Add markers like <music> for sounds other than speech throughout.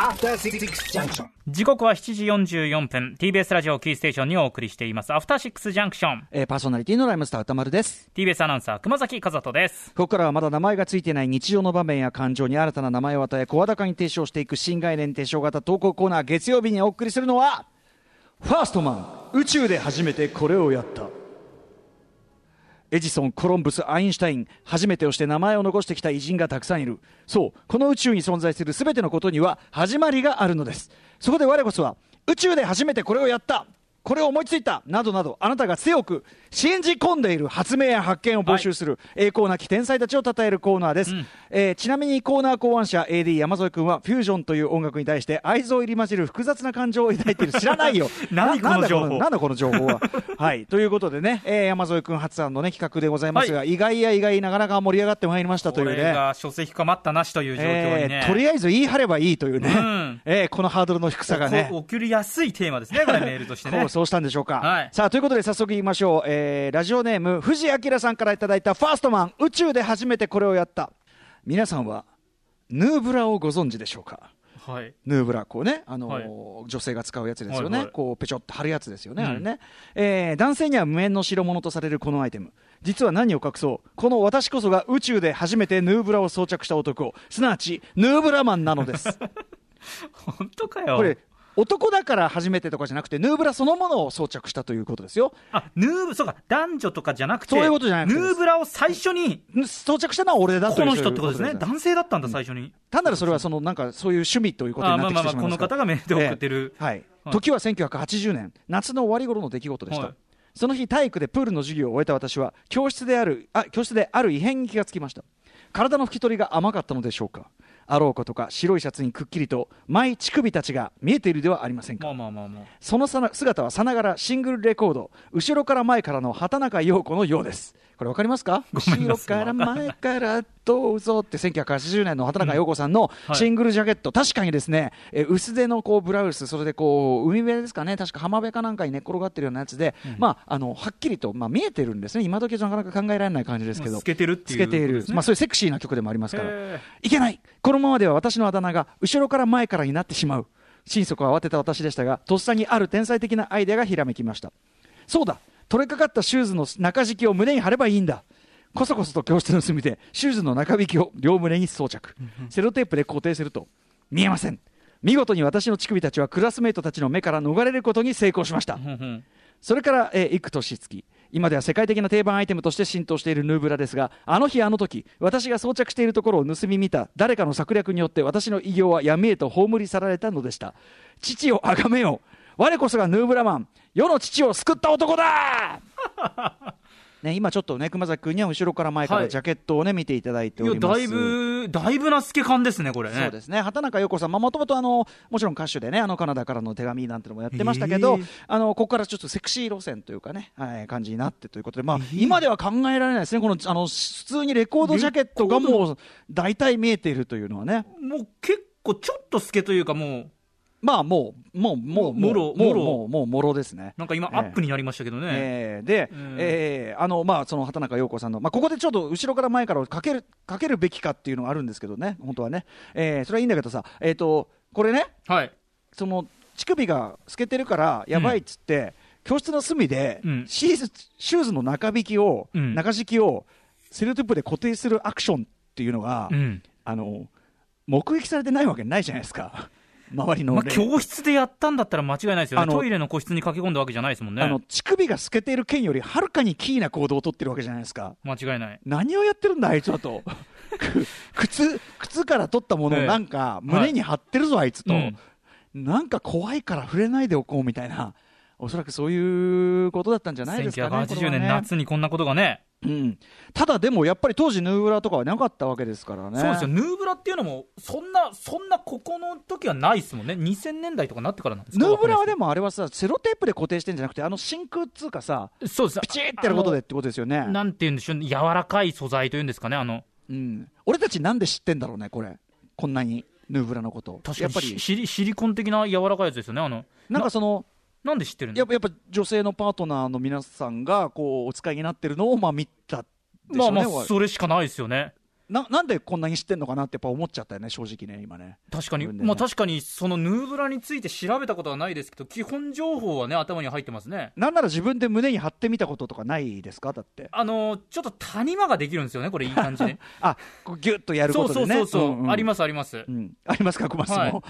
After Six Junction. 時刻は7時44分 TBS ラジオキーステーションにお送りしていますアフターシックスジャンクションえーパーソナリティのライムスター歌丸です。TBS アナウンサー熊崎和人ですここからはまだ名前がついていない日常の場面や感情に新たな名前を与え、声高に提唱していく新概念提唱型投稿コーナー、月曜日にお送りするのは、ファーストマン、宇宙で初めてこれをやった。エジソン、コロンブス、アインシュタイン、初めてをして名前を残してきた偉人がたくさんいる。そう、この宇宙に存在する全てのことには始まりがあるのです。そこで我こそは、宇宙で初めてこれをやった。これを思いついたなどなどあなたが強く信じ込んでいる発明や発見を募集する、栄光なき天才たちを称えるコーナーです、えーちなみにコーナー考案者 AD 山添君はフュージョンという音楽に対して愛憎入り混じる複雑な感情を抱いている知らないよ何なこの情報なんだこの情報ははいということでね、えー山添君発案のね企画でございますが、意外や意外なかなか盛り上がってまいりましたというねこれが書籍化待ったなしという状況にね、えーとりあえず言い張ればいいというね、んえーこのハードルの低さがねこ送りやすいテーマですねこれメールとしてねそうしたんでしょうか、はい。さあということで早速言いましょう、えーラジオネーム藤明さんからいただいたファーストマン。宇宙で初めてこれをやった。皆さんはヌーブラをご存知でしょうか？はい。ヌーブラこうね、あのーはい。女性が使うやつですよね、はいはい。こうペチョって貼るやつですよね、うん。あれね、えー男性には無縁の代物とされるこのアイテム。実は何を隠そう？この私こそが宇宙で初めてヌーブラを装着した男。すなわちヌーブラマンなのです。<laughs> 本当かよ。これ男だから初めてとかじゃなくてヌーブラそのものを装着したということですよ。あヌーブそうか男女とかじゃなくてそういうことじゃなくてヌーブラを最初に装着したのは俺だとこの人ってことですね。男性だったんだ最初に、単なるそれはそのなんかそういう趣味ということになってきてしまいまこの方がメールで送ってる。ええ。はいはい。時は1980年。夏の終わり頃の出来事でした、はい。その日体育でプールの授業を終えた私は教室であるあ教室である異変に気がつきました。体の拭き取りが甘かったのでしょうかあろうことか白いシャツにくっきりとマイ乳首たちが見えているではありませんか。まあまあまあまあ。その姿はさながらシングルレコード後ろから前からの畑中陽子のようですこれわかりますか？後ろから前からどうぞって1980年の畑中陽子さんのはい。シングルジャケット、確かにですね、えー薄手のこうブラウスそれでこう海辺ですかね。確か浜辺かなんかに寝っ転がってるようなやつで、まああのはっきりとまあ見えてるんですね。今時じゃなかなか考えられない感じですけど。透けてるっていう透けているまあそういうセクシーな曲でもありますから。へいけない！このままでは私のあだ名が後ろから前からになってしまう。心底慌てた私でしたがとっさにある天才的なアイデアがひらめきました。そうだ取れかかったシューズの中敷きを胸に貼ればいいんだ。こそこそと教室の隅でシューズの中引きを両胸に装着。セロテープで固定すると見えません。見事に私の乳首たちはクラスメートたちの目から逃れることに成功しました。それから、えー幾年月。今では世界的な定番アイテムとして浸透しているヌーブラですがあの日あの時私が装着しているところを盗み見た誰かの策略によって私の偉業は闇へと葬り去られたのでした。父を崇めよう我こそがヌーブラマン。世の父を救った男だ。ね、今ちょっとね熊崎君には後ろから前かはい。らジャケットをね見ていただいております。いやだいぶだいぶな透け感ですねこれね。そうですね。畑中陽子さん。もともとあのもちろん歌手でねあのカナダからの手紙なんてのもやってましたけど、へー。あのここからちょっとセクシー路線というかね、はい、感じになってということで、まあ、今では考えられないですね。このあの普通にレコードジャケットがもう大体見えているというのはね。もう結構ちょっと透けというかもうまあもうもうもうもろもろもうもうもろですね。なんか今ええアップになりましたけどね、えーで、うんえーあのまあその畑中陽子さんのまあここでちょっと後ろから前からかけるかけるべきかっていうのがあるんですけどね本当はね、えーそれはいいんだけどさえっ、とこれねはいその乳首が透けてるからやばいっつって、教室の隅で、うんシーズシューズの中引きを、うん中敷きをセロテープで固定するアクションっていうのが、うんあの目撃されてないわけないじゃないですか周りの、まあ、ね教室でやったんだったら間違いないですよね。トイレの個室に駆け込んだわけじゃないですもんね。あの乳首が透けている件よりはるかにキーな行動をとってるわけじゃないですか。間違いない。何をやってるんだあいつはと。く <laughs> 靴靴から取ったものをええ。なんか胸に貼ってるぞあいつと、うん。なんか怖いから触れないでおこうみたいな。おそらくそういうことだったんじゃないですかねこれ1980年夏にこんなことがねうん、ただでもやっぱり当時ヌーブラとかはなかったわけですからね。そうですよ。ヌーブラっていうのもそんなそんなここの時はないですもんね。2000年代とかなってからなんですか？ヌーブラはでももあれはさセロテープで固定してんじゃなくてあの真空っつうかさそうです。ピチッてやることでってことですよね。なんて言うんでしょう柔らかい素材というんですかねあの。うん、俺たちなんで知ってんだろうねこれ。こんなにヌーブラのこと。確かにやっぱり。シシリシリコン的な柔らかいやつですよねあの。なんかそのなんで知ってるんだやっぱやっぱ女性のパートナーの皆さんがこうお使いになってるのをまあ見たでしょうね、まあまあそれしかないですよねななんでこんなに知ってんのかなってやっぱ思っちゃったよね正直ね今ね。確かに、ね。まあ確かにそのヌーブラについて調べたことはないですけど、基本情報はね、頭に入ってますね。なんなら自分で胸に貼ってみたこととかないですかだって。あのちょっと谷間ができるんですよね、これ、いい感じで。<laughs> あこうギュッとやるそうそうことでね。そうそう、んん。ありますあります。う。ん、ありますか小松さんも、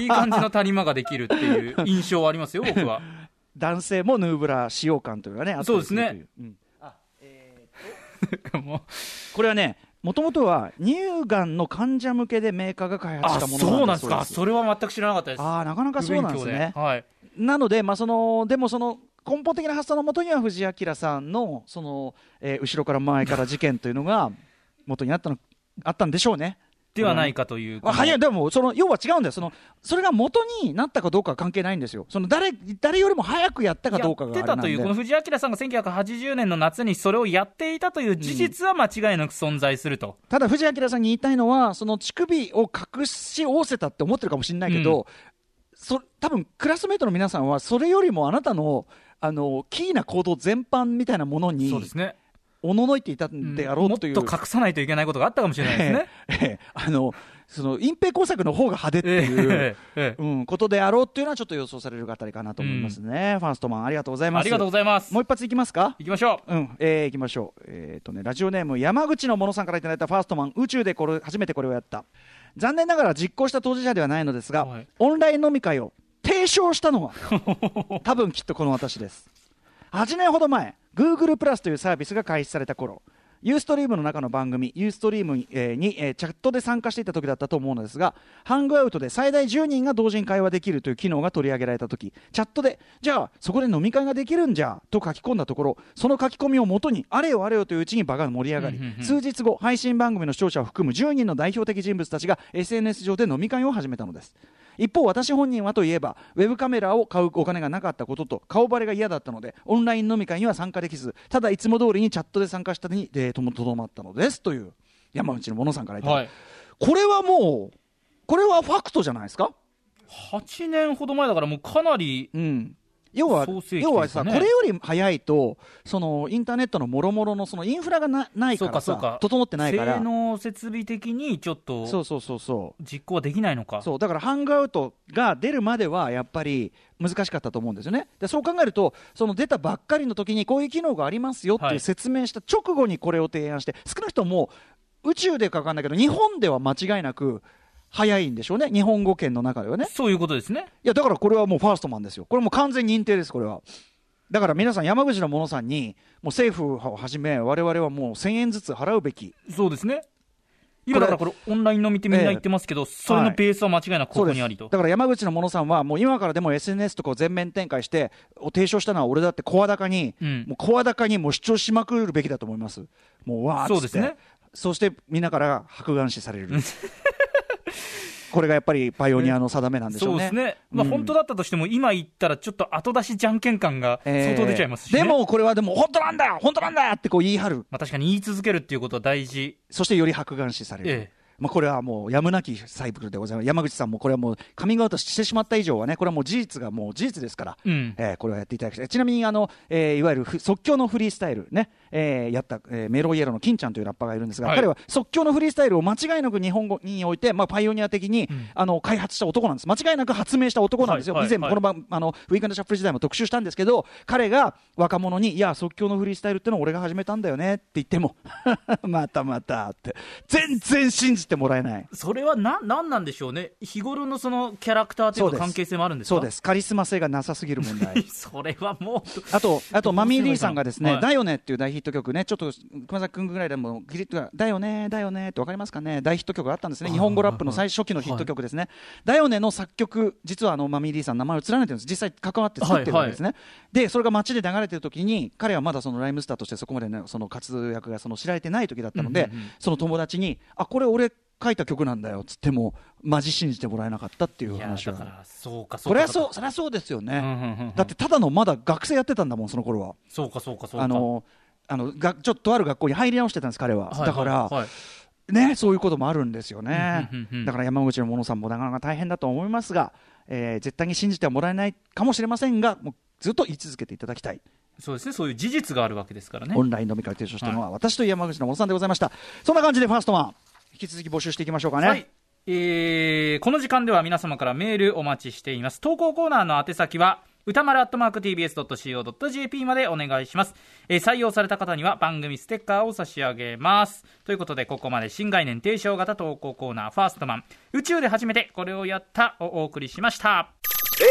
いい感じの谷間ができるっていう印象はありますよ、僕は。<laughs> 男性もヌーブラ使用感というかねあったりるといそうですね、うん。<laughs> もう。これはねもともとは乳がんの患者向けでメーカーが開発しあたものそうなんですか、だそれは全く知らなかったです。ああなかなかそうなんですね。はい、なので、まあ、そのでもその根本的な発想のもとには藤井明さんのその、えー後ろから前から事件というのが元にあったのあったんでしょうね。ではないかという、あ早いでもその要は違うんだよそのそれが元になったかどうかは関係ないんですよその誰誰よりも早くやったかどうかがやってたという、この藤井明さんが1980年の夏にそれをやっていたという事実は間違いなく存在すると。ただ藤井明さんに言いたいのはその乳首を隠し仰せたって思ってるかもしれないけど、そ多分クラスメートの皆さんはそれよりもあなたのあのキーな行動全般みたいなものにそうですね。おののいていたんであろうという、もっと隠さないといけないことがあったかもしれないですね。ええええあのその隠蔽工作の方が派手っていう、ええええうん、ことであろうっていうのはちょっと予想されるあたりかなと思いますね、ファーストマンありがとうございますありがとうございます。もう一発いきますか？行きましょう。うん、えー、いきましょう。えっ、とね、ラジオネーム山口のものさんからいただいたファーストマン、宇宙でこれ、初めてこれをやった。残念ながら実行した当事者ではないのですが、はいオンライン飲み会を提唱したのは、<laughs> 多分きっとこの私です。8年ほど前、Google プラスというサービスが開始された頃、ユーストリームの中の番組、ユーストリームえーに、えーチャットで参加していた時だったと思うのですが、ハングアウトで最大10人が同時に会話できるという機能が取り上げられた時、チャットで、じゃあそこで飲み会ができるんじゃ、と書き込んだところ、その書き込みをもとに、あれよあれよといううちに場が盛り上がり、数日後、配信番組の視聴者を含む10人の代表的人物たちが SNS 上で飲み会を始めたのです。一方、私本人はといえば、ウェブカメラを買うお金がなかったことと、顔バレが嫌だったので、オンライン飲み会には参加できず、ただいつも通りにチャットで参加したに、えーともとどまったのですという、山内のものさんからいた、はい。これはもう、これはファクトじゃないですか、8年ほど前だから、もうかなり、うん、要は創世紀要はさ、これより早いと、そのインターネットのもろもろのそのインフラがなないからそうか、整ってないから性、能設備的にちょっとそうそうそうそう。実行はできないのか。そうだからハングアウトが出るまではやっぱり難しかったと思うんですよね。でそう考えるとその出たばっかりの時にこういう機能がありますよって説明した直後にこれを提案して、少なくとも宇宙でかかんないけど日本では間違いなく早いんでしょうね日本語圏の中ではね。そういうことですね。いやだからこれはもうファーストマンですよ。これもう完全認定ですこれは。だから皆さん山口の者さんにもう政府をはじめ我々はもう1000円ずつ払うべきそうですね。今だからこれ、オンライン飲みってみんな言ってますけど、それのベースは間違いなくここにありと。だから山口の者さんはもう今からでも SNS とかを全面展開してお提唱したのは俺だって声高に、うんもう声高にもう主張しまくるべきだと思いますもうわーっつってそうですねそしてみんなから白眼視されるこれがやっぱりパイオニアの定めなんでしょね。そううですね。まあ、うん。本当だったとしても、今言ったらちょっと後出しじゃんけん感が相当出ちゃいますし、ね。えーでもこれはでも本当なんだよ本当なんだよってこう言い張る。まあ、確かに言い続けるっていうことは大事。そしてより白眼視される、ええ。まあ、これはもうやむなきサイクルでございます。山口さんもこれはもうカミングアウトしてしまった以上はねこれはもう事実がもう事実ですから、うん。えーこれはやっていただきたい。ちなみにあの、えーいわゆるふ即興のフリースタイルね、えーやった、えーメロイエロの金ちゃんというラッパーがいるんですが、はい。彼は即興のフリースタイルを間違いなく日本語において、まあ、パイオニア的に、うん。あの開発した男なんです。間違いなく発明した男なんですよ、はい。はい。以前もこの番、あのウィークエンドシャッフル時代も特集したんですけど彼が若者にいや即興のフリースタイルってのは俺が始めたんだよねって言っても <laughs> またまたって全然信じてもらえない。それはな、なんなんでしょうね。日頃のそのキャラクターといそうか関係性もあるんですか？そうです。カリスマ性がなさすぎる問題。<laughs> それはもう、あと、あと、マミー・リーさんがですね、はい。だよねっていう大ヒット曲ね、ちょっと熊崎君ぐらいでも、ギリッとだよね、だよねってわかりますかね、大ヒット曲があったんですね、日本語ラップの最初期のヒット曲ですね、だよねの作曲、実はあのマミー・リーさん、名前を連ねてるんです、実際関わって作ってるわけですね、で、それが街で流れてる時に、彼はまだそのライムスターとしてそこまで、ね、その活躍がその知られてない時だったので、うんうんうんその友達に、あこれ、俺、書いた曲なんだよっつっても、マジ信じてもらえなかったっていう話をだか。ら、そうか、そうか。これはそう、そりゃそうですよね。うんうんうんうんだってただのまだ学生やってたんだもん、その頃は。そうか、そうか、そうか。あのあのがちょっととある学校に入り直してたんです、彼は。はいだから、はいはいね、そういうこともあるんですよね。だから山口の者さんもなかなか大変だと思いますが、えー絶対に信じてはもらえないかもしれませんが、もうずっと言い続けていただきたい。そうですね、そういう事実があるわけですからね。オンライン飲み会を提唱したのは、私と山口の小野さんでございました。そんな感じでファーストマン、引き続き募集していきましょうかね。はい。えーこの時間では皆様からメールお待ちしています。投稿コーナーの宛先は、歌丸アットマーク TBS.CO.JP までお願いします、えー採用された方には番組ステッカーを差し上げます。ということで、ここまで新概念提唱型投稿コーナー、ファーストマン、宇宙で初めてこれをやったをお送りしました。え